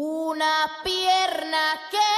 Una pierna que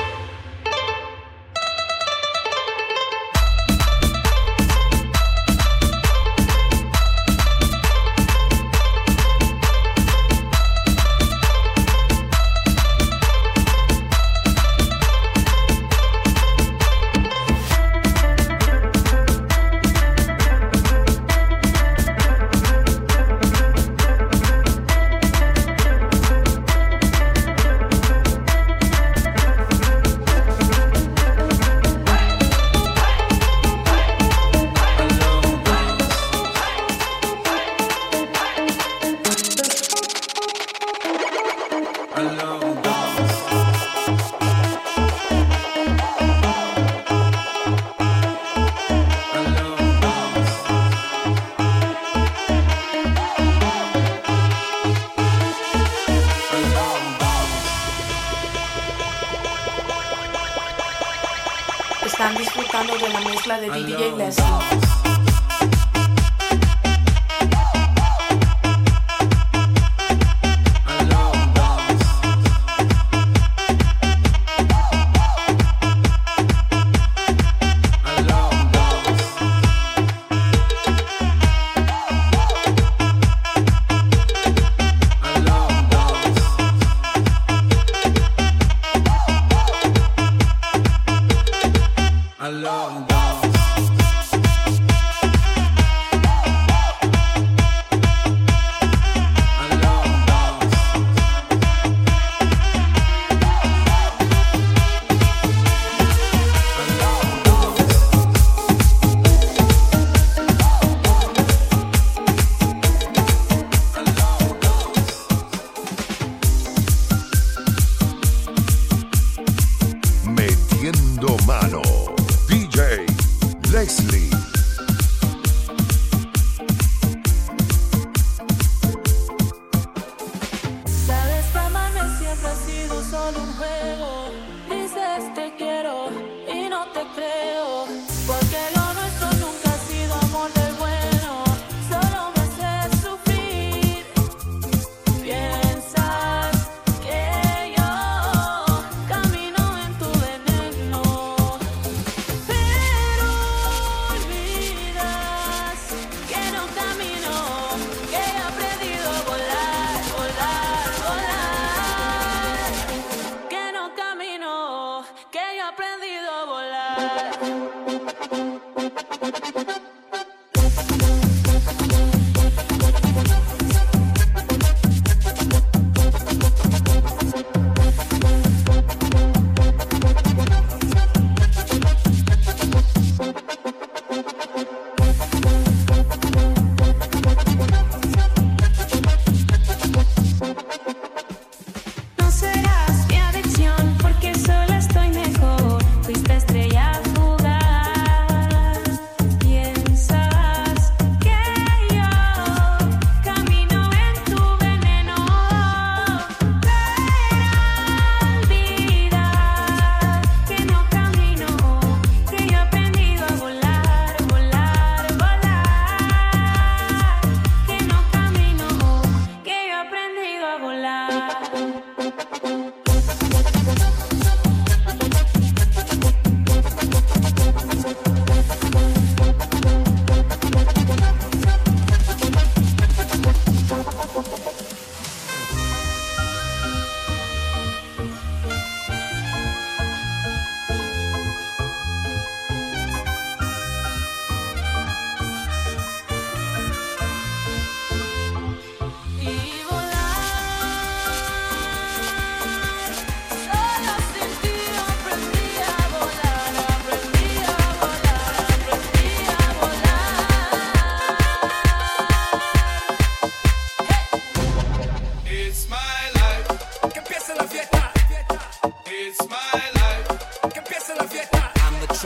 Mezcla de DJ Leslie.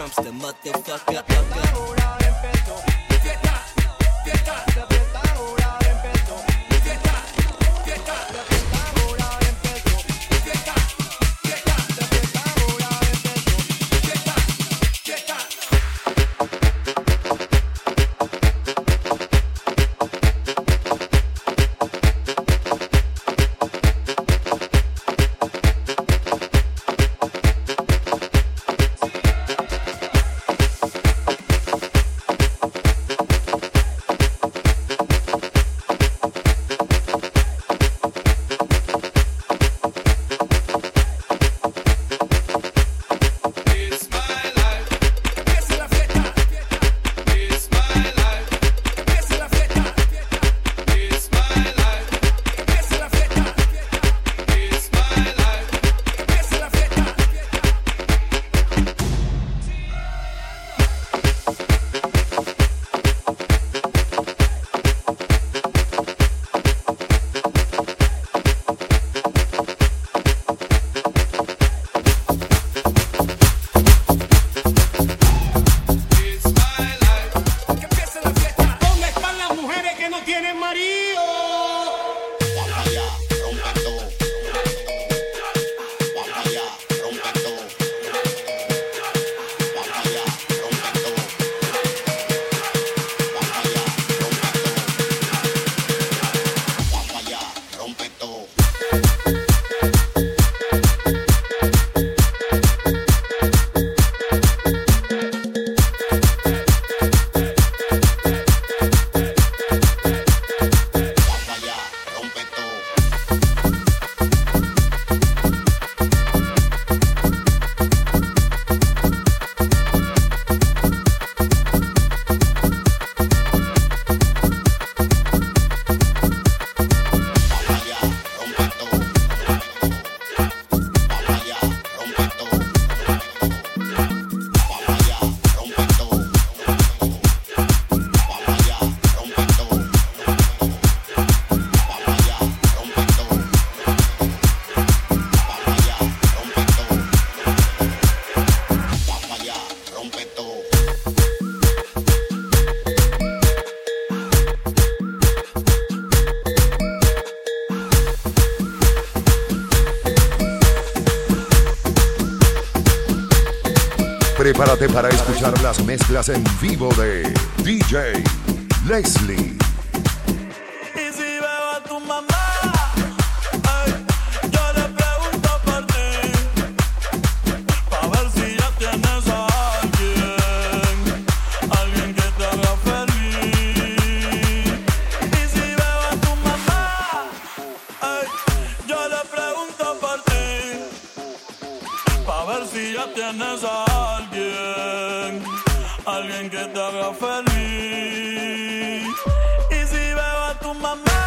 Trump's the motherfucker. Uh, uh. las mezclas en vivo de DJ Leslie. quieren que te haga feliz. Y si veo a tu mamá.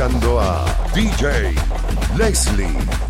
escuchando a DJ Leslie.